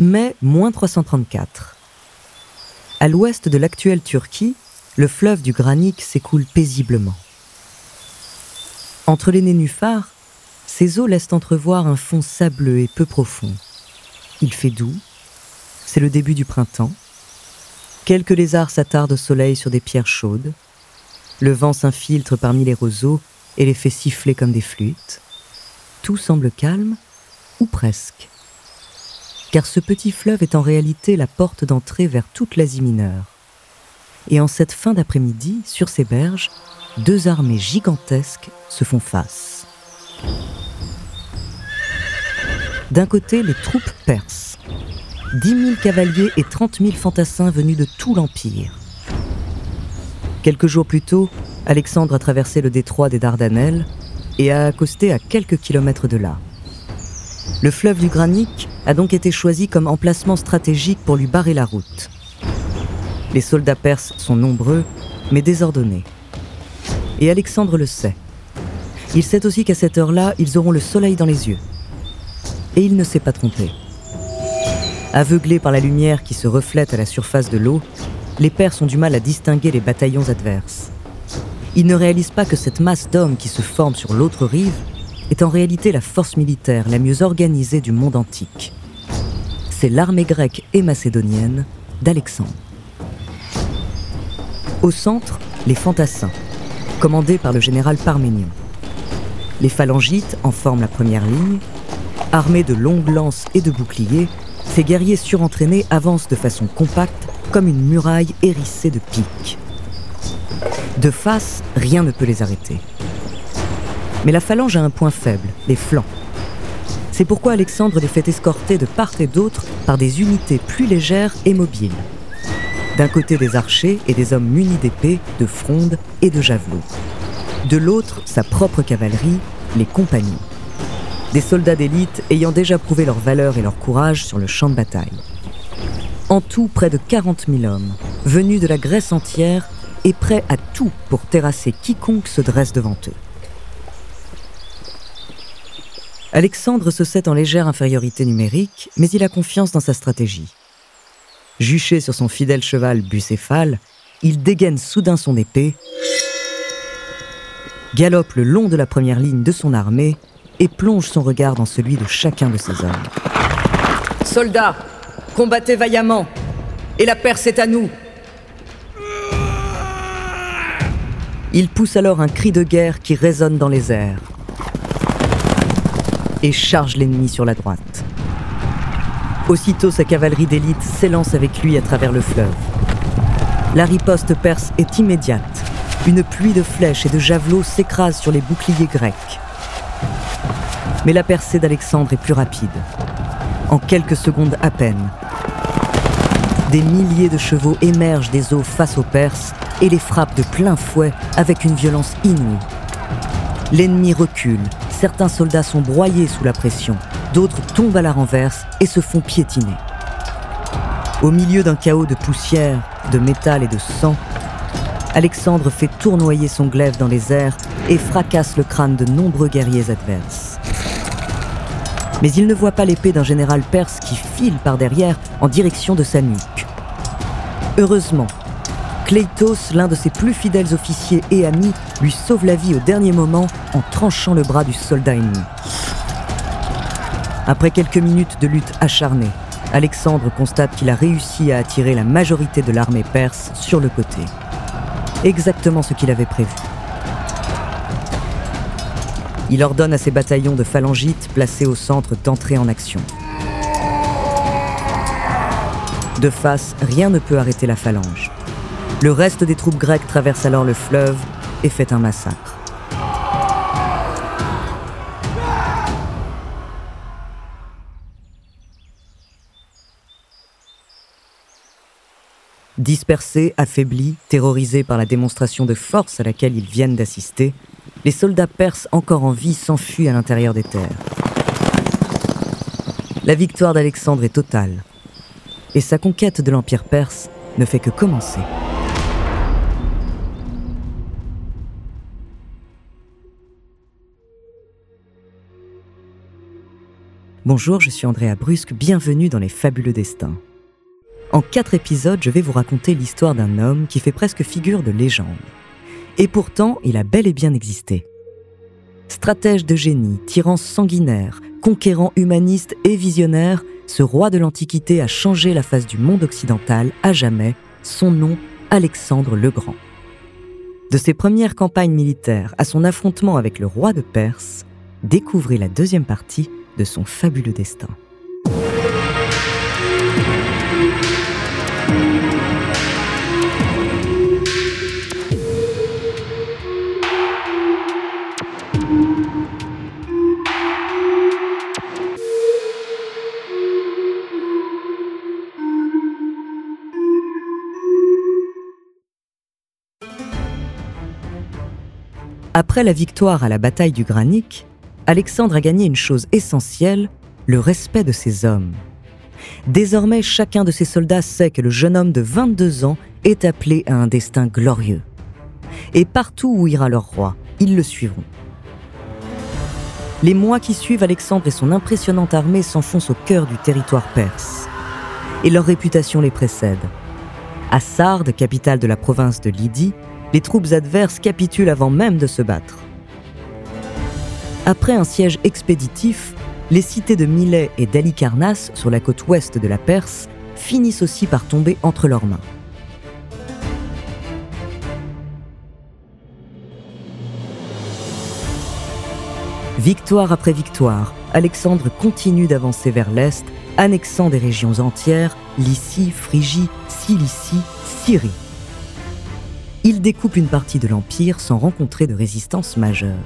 Mai moins 334. À l'ouest de l'actuelle Turquie, le fleuve du Granic s'écoule paisiblement. Entre les nénuphars, ses eaux laissent entrevoir un fond sableux et peu profond. Il fait doux, c'est le début du printemps. Quelques lézards s'attardent au soleil sur des pierres chaudes. Le vent s'infiltre parmi les roseaux et les fait siffler comme des flûtes. Tout semble calme, ou presque. Car ce petit fleuve est en réalité la porte d'entrée vers toute l'Asie mineure. Et en cette fin d'après-midi, sur ces berges, deux armées gigantesques se font face. D'un côté, les troupes perses. 10 000 cavaliers et 30 000 fantassins venus de tout l'Empire. Quelques jours plus tôt, Alexandre a traversé le détroit des Dardanelles et a accosté à quelques kilomètres de là. Le fleuve du Granic a donc été choisi comme emplacement stratégique pour lui barrer la route. Les soldats perses sont nombreux, mais désordonnés. Et Alexandre le sait. Il sait aussi qu'à cette heure-là, ils auront le soleil dans les yeux. Et il ne s'est pas trompé. Aveuglés par la lumière qui se reflète à la surface de l'eau, les Perses ont du mal à distinguer les bataillons adverses. Ils ne réalisent pas que cette masse d'hommes qui se forme sur l'autre rive est en réalité la force militaire la mieux organisée du monde antique. C'est l'armée grecque et macédonienne d'Alexandre. Au centre, les fantassins, commandés par le général Parménion. Les phalangites en forment la première ligne. Armés de longues lances et de boucliers, ces guerriers surentraînés avancent de façon compacte comme une muraille hérissée de piques. De face, rien ne peut les arrêter. Mais la phalange a un point faible, les flancs. C'est pourquoi Alexandre les fait escorter de part et d'autre par des unités plus légères et mobiles. D'un côté des archers et des hommes munis d'épées, de frondes et de javelots. De l'autre, sa propre cavalerie, les compagnies. Des soldats d'élite ayant déjà prouvé leur valeur et leur courage sur le champ de bataille. En tout, près de 40 000 hommes, venus de la Grèce entière et prêts à tout pour terrasser quiconque se dresse devant eux. Alexandre se sait en légère infériorité numérique, mais il a confiance dans sa stratégie. Juché sur son fidèle cheval bucéphale, il dégaine soudain son épée, galope le long de la première ligne de son armée et plonge son regard dans celui de chacun de ses hommes. Soldats, combattez vaillamment, et la Perse est à nous. Il pousse alors un cri de guerre qui résonne dans les airs et charge l'ennemi sur la droite. Aussitôt, sa cavalerie d'élite s'élance avec lui à travers le fleuve. La riposte perse est immédiate. Une pluie de flèches et de javelots s'écrase sur les boucliers grecs. Mais la percée d'Alexandre est plus rapide. En quelques secondes à peine, des milliers de chevaux émergent des eaux face aux Perses et les frappent de plein fouet avec une violence inouïe. L'ennemi recule, certains soldats sont broyés sous la pression, d'autres tombent à la renverse et se font piétiner. Au milieu d'un chaos de poussière, de métal et de sang, Alexandre fait tournoyer son glaive dans les airs et fracasse le crâne de nombreux guerriers adverses. Mais il ne voit pas l'épée d'un général perse qui file par derrière en direction de sa nuque. Heureusement, Cleitos, l'un de ses plus fidèles officiers et amis, lui sauve la vie au dernier moment en tranchant le bras du soldat ennemi. Après quelques minutes de lutte acharnée, Alexandre constate qu'il a réussi à attirer la majorité de l'armée perse sur le côté. Exactement ce qu'il avait prévu. Il ordonne à ses bataillons de phalangites placés au centre d'entrer en action. De face, rien ne peut arrêter la phalange. Le reste des troupes grecques traverse alors le fleuve et fait un massacre. Dispersés, affaiblis, terrorisés par la démonstration de force à laquelle ils viennent d'assister, les soldats perses encore en vie s'enfuient à l'intérieur des terres. La victoire d'Alexandre est totale, et sa conquête de l'Empire perse ne fait que commencer. Bonjour, je suis Andrea Brusque, bienvenue dans les fabuleux destins. En quatre épisodes, je vais vous raconter l'histoire d'un homme qui fait presque figure de légende. Et pourtant, il a bel et bien existé. Stratège de génie, tyran sanguinaire, conquérant humaniste et visionnaire, ce roi de l'Antiquité a changé la face du monde occidental à jamais, son nom Alexandre le Grand. De ses premières campagnes militaires à son affrontement avec le roi de Perse, découvrez la deuxième partie de son fabuleux destin. Après la victoire à la bataille du Granique, Alexandre a gagné une chose essentielle, le respect de ses hommes. Désormais, chacun de ses soldats sait que le jeune homme de 22 ans est appelé à un destin glorieux. Et partout où ira leur roi, ils le suivront. Les mois qui suivent, Alexandre et son impressionnante armée s'enfoncent au cœur du territoire perse. Et leur réputation les précède. À Sardes, capitale de la province de Lydie, les troupes adverses capitulent avant même de se battre. Après un siège expéditif, les cités de Milet et d'Alicarnasse, sur la côte ouest de la Perse, finissent aussi par tomber entre leurs mains. Victoire après victoire, Alexandre continue d'avancer vers l'est, annexant des régions entières, Lycie, Phrygie, Cilicie, Syrie il découpe une partie de l'Empire sans rencontrer de résistance majeure.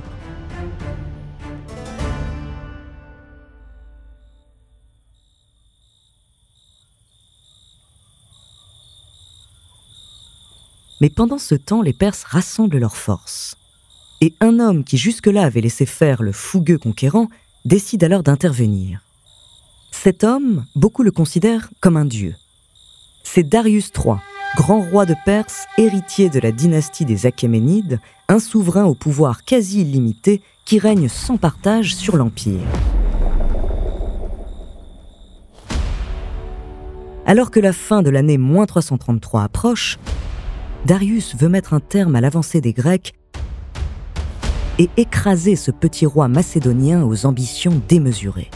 Mais pendant ce temps, les Perses rassemblent leurs forces. Et un homme qui jusque-là avait laissé faire le fougueux conquérant décide alors d'intervenir. Cet homme, beaucoup le considèrent comme un dieu. C'est Darius III, grand roi de Perse, héritier de la dynastie des Achéménides, un souverain au pouvoir quasi illimité qui règne sans partage sur l'Empire. Alors que la fin de l'année 333 approche, Darius veut mettre un terme à l'avancée des Grecs et écraser ce petit roi macédonien aux ambitions démesurées.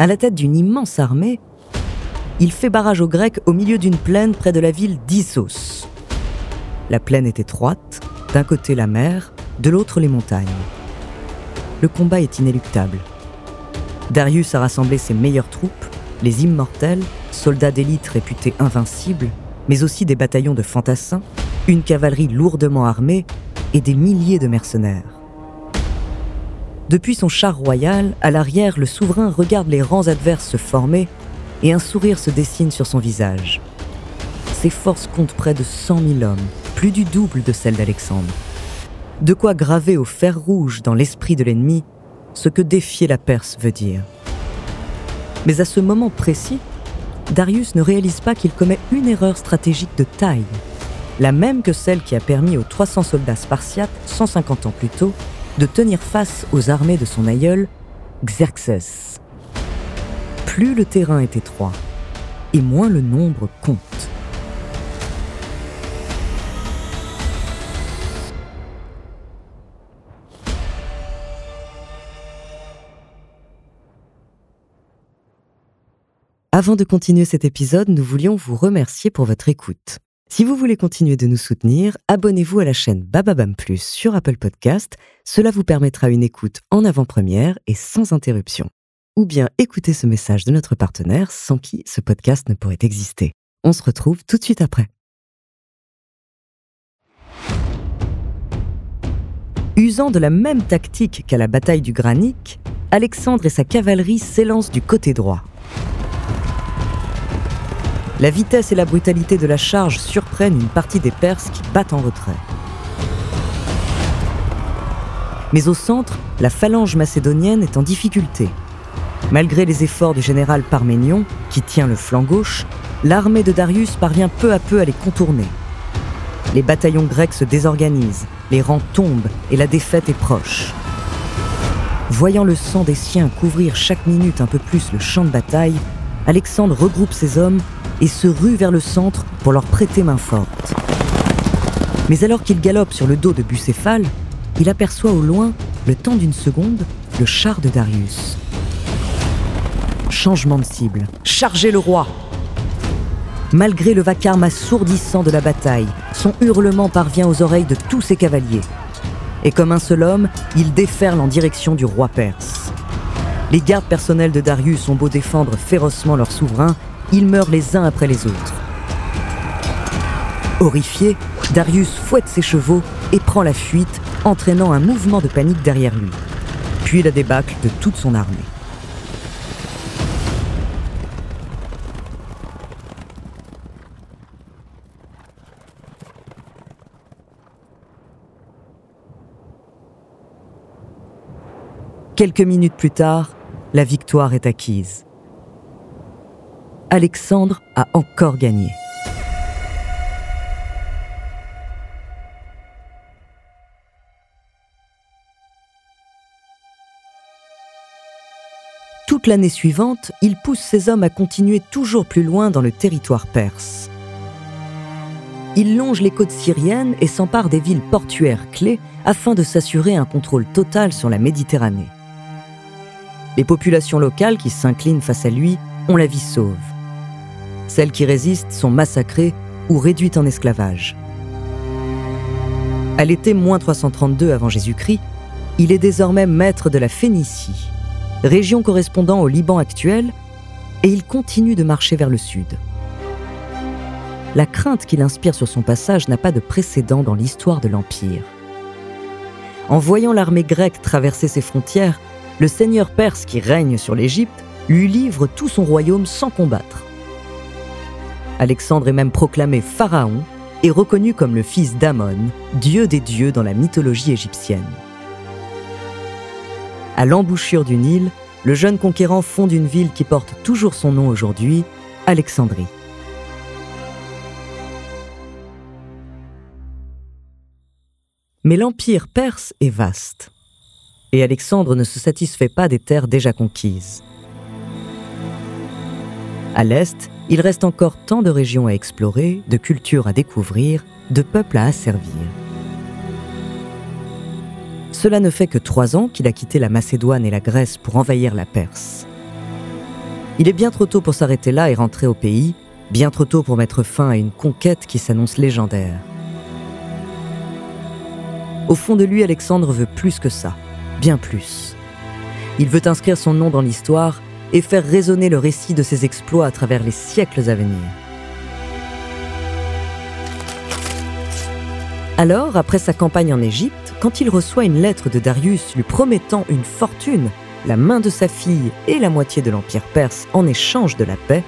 à la tête d'une immense armée, il fait barrage aux Grecs au milieu d'une plaine près de la ville d'Issos. La plaine est étroite, d'un côté la mer, de l'autre les montagnes. Le combat est inéluctable. Darius a rassemblé ses meilleures troupes, les immortels, soldats d'élite réputés invincibles, mais aussi des bataillons de fantassins, une cavalerie lourdement armée et des milliers de mercenaires. Depuis son char royal, à l'arrière, le souverain regarde les rangs adverses se former et un sourire se dessine sur son visage. Ses forces comptent près de 100 000 hommes, plus du double de celles d'Alexandre. De quoi graver au fer rouge dans l'esprit de l'ennemi ce que défier la Perse veut dire. Mais à ce moment précis, Darius ne réalise pas qu'il commet une erreur stratégique de taille, la même que celle qui a permis aux 300 soldats spartiates, 150 ans plus tôt, de tenir face aux armées de son aïeul, Xerxès. Plus le terrain est étroit, et moins le nombre compte. Avant de continuer cet épisode, nous voulions vous remercier pour votre écoute. Si vous voulez continuer de nous soutenir, abonnez-vous à la chaîne Bababam Plus sur Apple Podcast. Cela vous permettra une écoute en avant-première et sans interruption. Ou bien écoutez ce message de notre partenaire sans qui ce podcast ne pourrait exister. On se retrouve tout de suite après. Usant de la même tactique qu'à la bataille du Granique, Alexandre et sa cavalerie s'élancent du côté droit. La vitesse et la brutalité de la charge surprennent une partie des Perses qui battent en retrait. Mais au centre, la phalange macédonienne est en difficulté. Malgré les efforts du général Parménion, qui tient le flanc gauche, l'armée de Darius parvient peu à peu à les contourner. Les bataillons grecs se désorganisent, les rangs tombent et la défaite est proche. Voyant le sang des siens couvrir chaque minute un peu plus le champ de bataille, Alexandre regroupe ses hommes et se rue vers le centre pour leur prêter main forte. Mais alors qu'il galope sur le dos de Bucéphale, il aperçoit au loin, le temps d'une seconde, le char de Darius. Changement de cible. Chargez le roi Malgré le vacarme assourdissant de la bataille, son hurlement parvient aux oreilles de tous ses cavaliers. Et comme un seul homme, il déferle en direction du roi perse. Les gardes personnels de Darius ont beau défendre férocement leur souverain, ils meurent les uns après les autres. Horrifié, Darius fouette ses chevaux et prend la fuite, entraînant un mouvement de panique derrière lui, puis la débâcle de toute son armée. Quelques minutes plus tard, la victoire est acquise. Alexandre a encore gagné. Toute l'année suivante, il pousse ses hommes à continuer toujours plus loin dans le territoire perse. Il longe les côtes syriennes et s'empare des villes portuaires clés afin de s'assurer un contrôle total sur la Méditerranée. Les populations locales qui s'inclinent face à lui ont la vie sauve. Celles qui résistent sont massacrées ou réduites en esclavage. À l'été moins 332 avant Jésus-Christ, il est désormais maître de la Phénicie, région correspondant au Liban actuel, et il continue de marcher vers le sud. La crainte qu'il inspire sur son passage n'a pas de précédent dans l'histoire de l'Empire. En voyant l'armée grecque traverser ses frontières, le seigneur perse qui règne sur l'Égypte lui livre tout son royaume sans combattre. Alexandre est même proclamé pharaon et reconnu comme le fils d'Amon, dieu des dieux dans la mythologie égyptienne. À l'embouchure du Nil, le jeune conquérant fonde une ville qui porte toujours son nom aujourd'hui, Alexandrie. Mais l'empire perse est vaste. Et Alexandre ne se satisfait pas des terres déjà conquises. À l'est, il reste encore tant de régions à explorer, de cultures à découvrir, de peuples à asservir. Cela ne fait que trois ans qu'il a quitté la Macédoine et la Grèce pour envahir la Perse. Il est bien trop tôt pour s'arrêter là et rentrer au pays, bien trop tôt pour mettre fin à une conquête qui s'annonce légendaire. Au fond de lui, Alexandre veut plus que ça, bien plus. Il veut inscrire son nom dans l'histoire et faire résonner le récit de ses exploits à travers les siècles à venir. Alors, après sa campagne en Égypte, quand il reçoit une lettre de Darius lui promettant une fortune, la main de sa fille et la moitié de l'Empire perse en échange de la paix,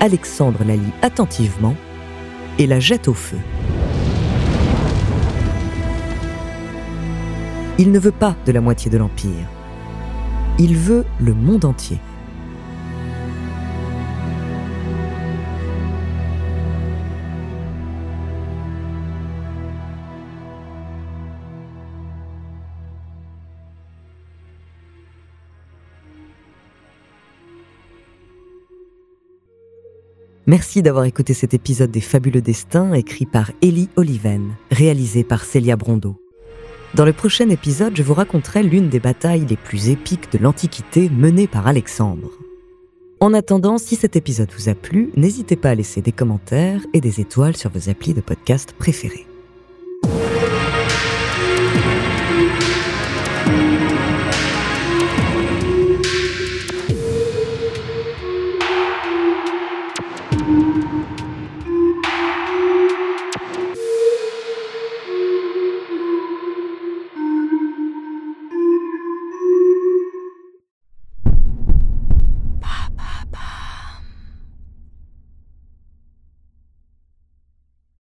Alexandre la lit attentivement et la jette au feu. Il ne veut pas de la moitié de l'Empire. Il veut le monde entier. Merci d'avoir écouté cet épisode des Fabuleux Destins écrit par Élie Oliven, réalisé par Célia Brondeau. Dans le prochain épisode, je vous raconterai l'une des batailles les plus épiques de l'Antiquité menée par Alexandre. En attendant, si cet épisode vous a plu, n'hésitez pas à laisser des commentaires et des étoiles sur vos applis de podcast préférés.